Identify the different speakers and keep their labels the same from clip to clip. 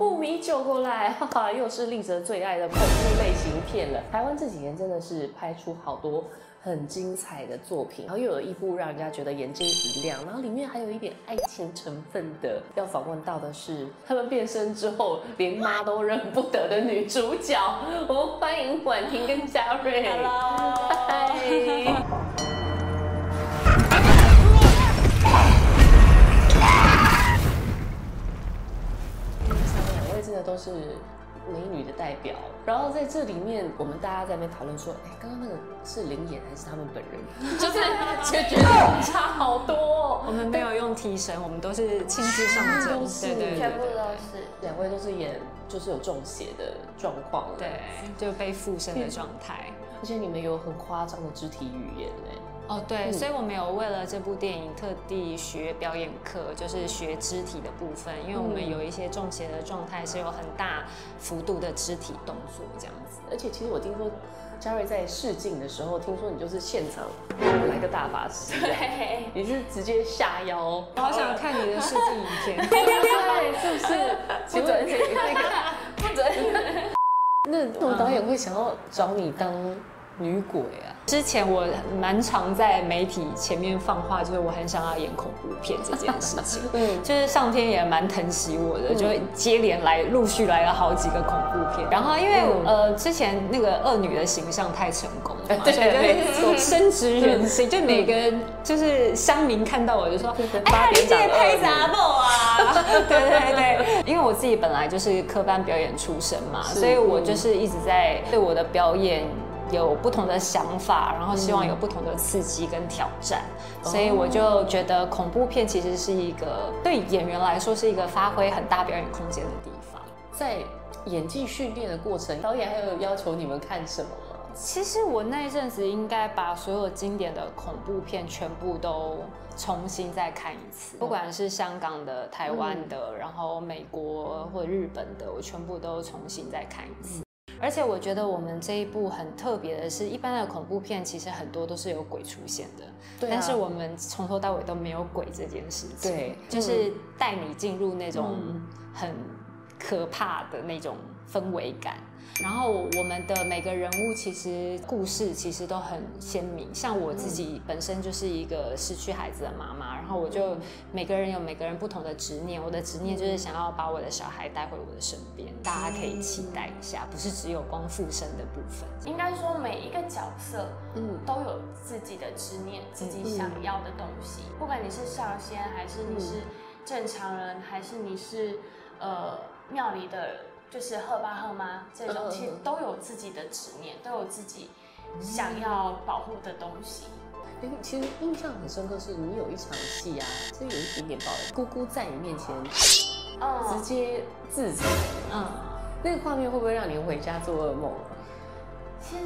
Speaker 1: 不迷酒过来，哈哈，又是丽泽最爱的恐怖类型片了。台湾这几年真的是拍出好多很精彩的作品，然后又有一部让人家觉得眼睛一亮，然后里面还有一点爱情成分的。要访问到的是他们变身之后连妈都认不得的女主角，我们欢迎婉婷跟嘉瑞。
Speaker 2: Hello，
Speaker 1: 都是美女的代表，然后在这里面，我们大家在那边讨论说，哎，刚刚那个是灵演还是他们本人？就是就觉得差好多、哦。
Speaker 2: 我们没有用替身，我们都是亲自上阵 对对对
Speaker 3: 全部都是。
Speaker 1: 两位都是演就是有中邪的状况了，
Speaker 2: 对，就被附身的状态。
Speaker 1: 而且你们有很夸张的肢体语言哎，
Speaker 2: 哦，对，
Speaker 1: 嗯
Speaker 2: 所以我们有为了这部电影特地学表演课，就是学肢体的部分，因为我们
Speaker 1: 嗯
Speaker 2: 有一些中邪的状态是有很大幅度的肢体动作这样子。
Speaker 1: 而且其实我听说嘉瑞在试镜的时候，听说你就是现场来个大法师，
Speaker 3: 对，
Speaker 1: 你是直接下腰，
Speaker 2: 我好想看你的试镜影片。
Speaker 1: 对，是不是？请问那个
Speaker 3: 不准。
Speaker 1: 那为什么导演会想要找你当女鬼啊？
Speaker 2: 之前我蛮常在媒体前面放话，就是我很想要演恐怖片这件事情。
Speaker 1: 嗯，
Speaker 2: 就是上天也蛮疼惜我的，就接连来陆续来了好几个恐怖片。然后因为、
Speaker 1: 嗯
Speaker 2: 呃之前那个恶女的形象太成功了嘛，
Speaker 1: 对
Speaker 2: 所以
Speaker 1: 没错
Speaker 2: 就是深植人心，就每个人就是乡民看到我就说，哎呀，你这也拍杂报啊？对对对，因为我自己本来就是科班表演出身嘛，所以我就是一直在对我的表演。有不同的想法，然后希望有不同的刺激跟挑战，所以我就觉得恐怖片其实是一个对演员来说是一个发挥很大表演空间的地方。
Speaker 1: 在演技训练的过程，导演还有要求你们看什么吗？
Speaker 2: 其实我那一阵子应该把所有经典的恐怖片全部都重新再看一次，不管是香港的、台湾的，然后美国或日本的，我全部都重新再看一次。而且我觉得我们这一部很特别的是，一般的恐怖片其实很多都是有鬼出现的，
Speaker 1: 对啊
Speaker 2: 但是我们从头到尾都没有鬼这件事情，
Speaker 1: 对
Speaker 2: 就是带你进入那种
Speaker 1: 嗯
Speaker 2: 很可怕的那种氛围感。然后我们的每个人物其实故事其实都很鲜明，像我自己本身就是一个失去孩子的妈妈，然后我就每个人有每个人不同的执念，我的执念就是想要把我的小孩带回我的身边，大家可以期待一下，不是只有光附身的部分。
Speaker 3: 应该说每一个角色
Speaker 1: 嗯，
Speaker 3: 都有自己的执念，自己想要的东西。不管你是上仙，还是你是正常人，还是你是呃庙里的，就是贺爸贺妈这种，
Speaker 1: 嗯
Speaker 3: 其实都有自己的执念，都有自己想要保护的东西。
Speaker 1: 哎，其实印象很深刻是你有一场戏啊，是有一点点暴力，姑姑在你面前直
Speaker 3: 嗯，
Speaker 1: 接自残，
Speaker 2: 嗯，
Speaker 1: 那个画面会不会让你回家做噩梦啊？
Speaker 3: 其实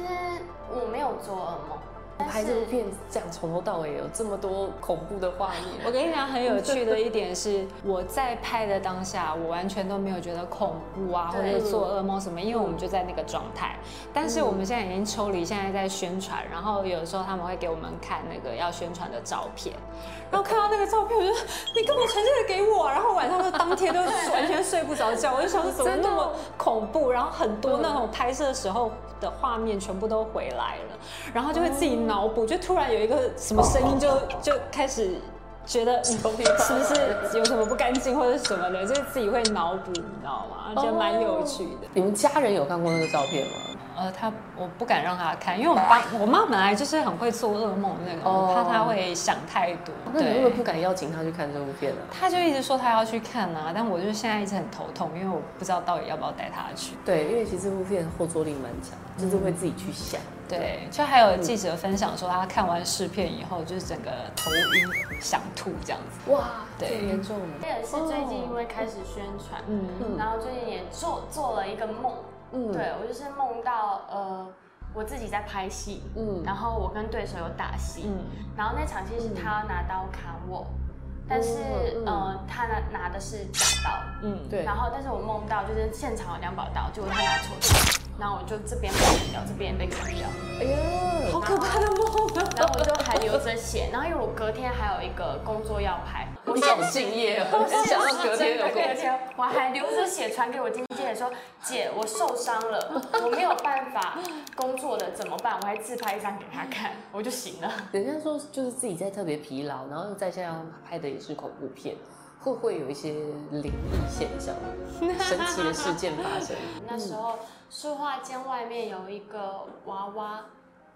Speaker 3: 我没有做噩梦，但
Speaker 1: 拍这部片这样从头到尾有这么多恐怖的画面，
Speaker 2: 我跟你讲，很有趣的一点是，我在拍的当下，我完全都没有觉得恐怖啊，或者是做噩梦什么，因为我们就在那个状态。但是我们现在已经抽离，现在在宣传，然后有时候他们会给我们看那个要宣传的照片，然后看到那个照片，我就说你干嘛传这个给我啊？然后晚上就当天都 完全睡不着觉，我就想说怎么那么恐怖，然后很多那种拍摄的时候的画面全部都回来了，然后就会自己脑补，就突然有一个什么声音就就开始。觉得嗯是不是有什么不干净或者什么的，就是自己会脑补，你知道吗？觉得蛮有趣的。
Speaker 1: 你们家人有看过那个照片吗？
Speaker 2: 呃，他我不敢让他看，因为我爸我妈本来就是很会做噩梦那个，
Speaker 1: 我
Speaker 2: 怕他会想太多。
Speaker 1: 那你会不会不敢邀请他去看这部片呢？
Speaker 2: 他就一直说他要去看啊，但我就是现在一直很头痛，因为我不知道到底要不要带他去。
Speaker 1: 对，因为其实这部片后坐力蛮强，就是会自己去想。
Speaker 2: 对，就还有记者分享说，他看完试片以后，就是整个头晕、想吐这样子。
Speaker 1: 哇，
Speaker 2: 对
Speaker 1: 这么严重
Speaker 3: 这也是最近因为开始宣传，
Speaker 2: 嗯
Speaker 1: 嗯
Speaker 3: 然后最近也做做了一个梦，
Speaker 1: 嗯。
Speaker 3: 对我就是梦到呃我自己在拍戏，
Speaker 1: 嗯。
Speaker 3: 然后我跟对手有打戏，
Speaker 2: 嗯。
Speaker 3: 然后那场戏是他要拿刀砍我，但是
Speaker 1: 嗯。
Speaker 3: 呃他拿拿的是假刀，
Speaker 2: 嗯，
Speaker 1: 对，
Speaker 3: 然后但是我梦到就是现场有两把刀，结果他拿错刀，然后我就这边被砍掉，这边也被砍掉，
Speaker 1: 哎呀，
Speaker 2: 好可怕的梦啊！
Speaker 3: 然后我就还流着血，然后因为我隔天还有一个工作要拍，我
Speaker 1: 你好敬业哦！想到隔天有
Speaker 3: 隔
Speaker 1: 空，
Speaker 3: 天我还流着血传给我经纪人说：“姐，我受伤了，我没有办法工作了，怎么办？”我还自拍一张给他看，我就醒了。
Speaker 1: 人家说就是自己在特别疲劳，然后又再加上拍的也是恐怖片，会不会有一些灵异现象、神奇的事件发生？
Speaker 3: 那时候书画间外面有一个娃娃，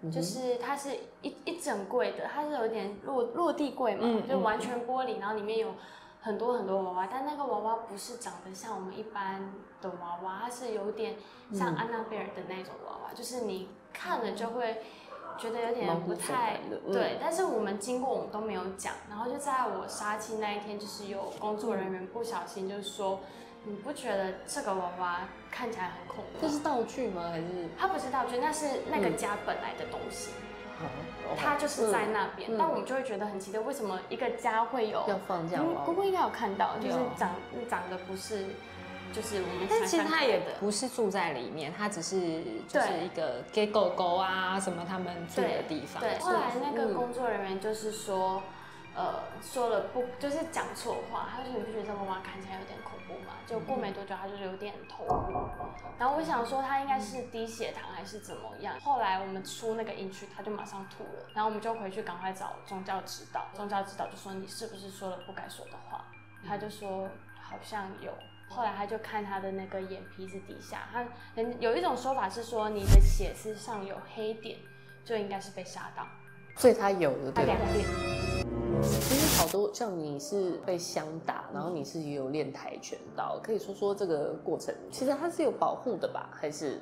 Speaker 1: 嗯
Speaker 3: 就是它是一一整柜的，它是有点落落地柜嘛，
Speaker 2: 嗯
Speaker 3: 就完全玻璃，然后里面有很多很多娃娃，但那个娃娃不是长得像我们一般的娃娃，它是有点像安娜贝尔的那种娃娃，就是你看了就会。觉得有
Speaker 1: 毛
Speaker 3: 点不太对，但是我们经过我们都没有讲，然后就在我杀青那一天，就是有工作人员不小心就是说，你不觉得这个娃娃看起来很恐怖吗？
Speaker 1: 这是道具吗？还是
Speaker 3: 它不是道具，那是那个家本来的东西，
Speaker 1: 哦
Speaker 3: 它就是在那边。
Speaker 1: 嗯
Speaker 3: 但我们就会觉得很奇怪，为什么一个家会有？
Speaker 1: 要放这样
Speaker 3: 嗯
Speaker 1: 吗？
Speaker 3: 姑姑应该有看到，就是
Speaker 2: 有
Speaker 3: 长长得不是，就是我们
Speaker 2: 但其实他也不是住在里面，他只是就是一个给狗狗啊什么他们住的地方。
Speaker 3: 对，后来那个
Speaker 1: 嗯
Speaker 3: 工作人员就是说，呃，说了不，就是讲错话。他说：“你不觉得这个娃娃看起来有点恐怖吗？”就过没多久，他就有点头晕。然后我想说，他应该是低血糖还是怎么样。后来我们出那个营区，他就马上吐了。然后我们就回去赶快找宗教指导，宗教指导就说：“你是不是说了不该说的话？”他就说：“好像有。”后来他就看他的那个眼皮子底下，他人有一种说法是说，你的血丝上有黑点，就应该是被杀到。
Speaker 1: 所以他有的，
Speaker 3: 他两？点，
Speaker 1: 其实好多像你是被枪打，然后你是也有练跆拳道，可以说说这个过程，其实它是有保护的吧？还是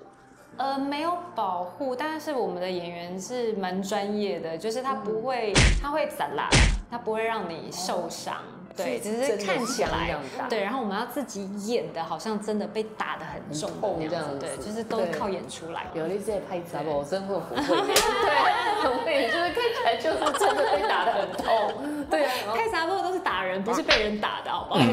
Speaker 2: 呃，没有保护，但是我们的演员是蛮专业的，就是他不会，他会砸啦，他不会让你受伤。对，只是看起来对，然后我们要自己演的，好像真的被打的很重
Speaker 1: 这样子
Speaker 2: 对，就是都靠演出来。
Speaker 1: 有一些拍杂我真会很会演，对，很会演，就是看起来就是真的被打的很痛，对啊，然后
Speaker 2: 开杂波都是打人，不是被人打的，好不好？
Speaker 1: 哎，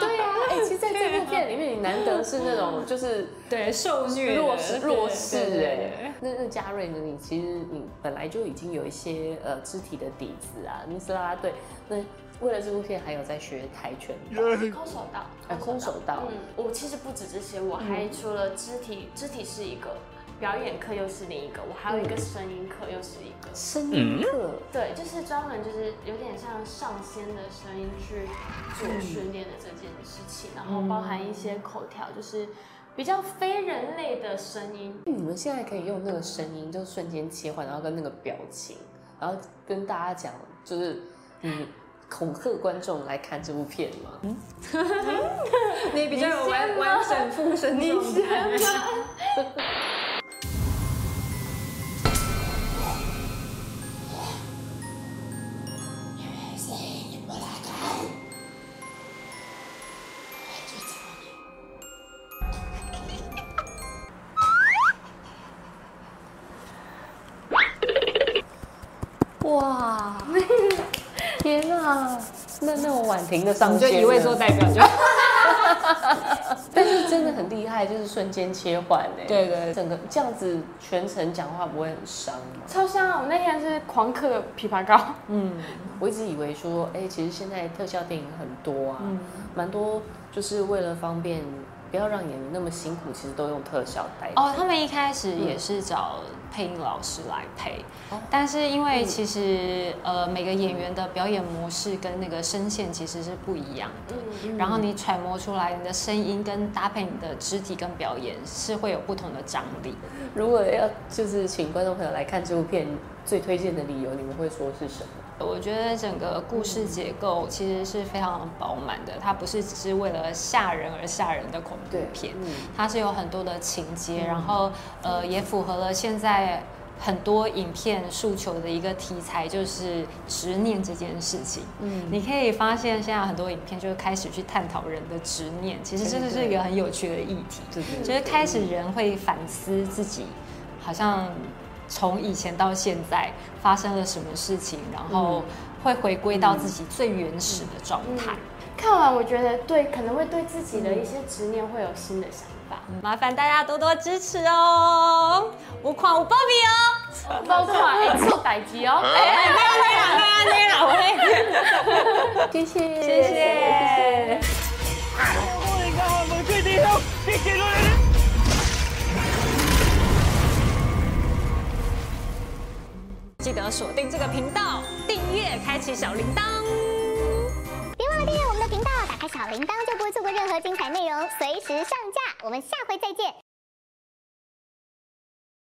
Speaker 1: 对啊，哎，其实在这部片里面，你难得是那种就是
Speaker 2: 对，受虐
Speaker 1: 弱势弱势哎，那那嘉瑞呢？你其实你本来就已经有一些呃肢体的底子啊，你是啦啦队，那为了这部片还有在学跆拳道，
Speaker 3: 空手道，
Speaker 1: 哎空手道。
Speaker 3: 嗯，我其实不止这些，我还除了肢体，肢体是一个，表演课又是另一个，我还有一个声音课又是一个。
Speaker 1: 声音课，
Speaker 3: 对，就是专门就是有点像上仙的声音去做训练的这件事情，然后包含一些口条，就是比较非人类的声音。
Speaker 1: 你们现在可以用那个声音，就瞬间切换，然后跟那个表情，然后跟大家讲，就是你恐吓观众来看这部片吗？
Speaker 2: 你比较有完完整附身状态。
Speaker 1: 哇，天啊！那那我婉婷的上
Speaker 2: 你就
Speaker 1: 线
Speaker 2: 一位做代表就。
Speaker 1: 但是真的很厉害，就是瞬间切换哎。
Speaker 2: 对对
Speaker 1: 整个这样子全程讲话不会很伤吗？
Speaker 3: 超伤啊！我那天是狂嗑枇杷膏，
Speaker 2: 嗯，
Speaker 1: 我一直以为说，哎、其实现在特效电影很多啊，
Speaker 2: 嗯
Speaker 1: 蛮、多就是为了方便，不要让演员那么辛苦，其实都用特效代替。
Speaker 2: 哦，他们一开始也是找配音老师来配，
Speaker 1: 哦
Speaker 2: 但是因为其实、呃每个演员的表演模式跟那个声线其实是不一样的，
Speaker 3: 嗯，
Speaker 2: 然后你揣摩出来你的声音跟搭配你的肢体跟表演是会有不同的张力。
Speaker 1: 如果要就是请观众朋友来看这部片，最推荐的理由，你们会说是什么？
Speaker 2: 我觉得整个故事结构其实是非常饱满的，它不是只是为了吓人而吓人的恐怖片，
Speaker 1: 嗯，
Speaker 2: 它是有很多的情节，然后呃也符合了现在很多影片诉求的一个题材，就是执念这件事情。
Speaker 1: 嗯。
Speaker 2: 你可以发现现在很多影片就开始去探讨人的执念，其实这个是一个很有趣的议题，
Speaker 1: 对对
Speaker 2: 就是开始人会反思自己，好像从以前到现在发生了什么事情，然后会回归到自己最原始的状态。
Speaker 3: 看完我觉得对，可能会对自己的一些执念会有新的想法，
Speaker 2: 麻烦大家多多支持哦，无款无包庇哦，
Speaker 3: 包括哎做代机哦，
Speaker 2: 哎，没有没有没有没有，我
Speaker 1: 谢谢，
Speaker 2: 谢谢。锁定这个频道，订阅，开启小铃铛。
Speaker 4: 别忘了订阅我们的频道，打开小铃铛就不会错过任何精彩内容，随时上架。我们下回再见。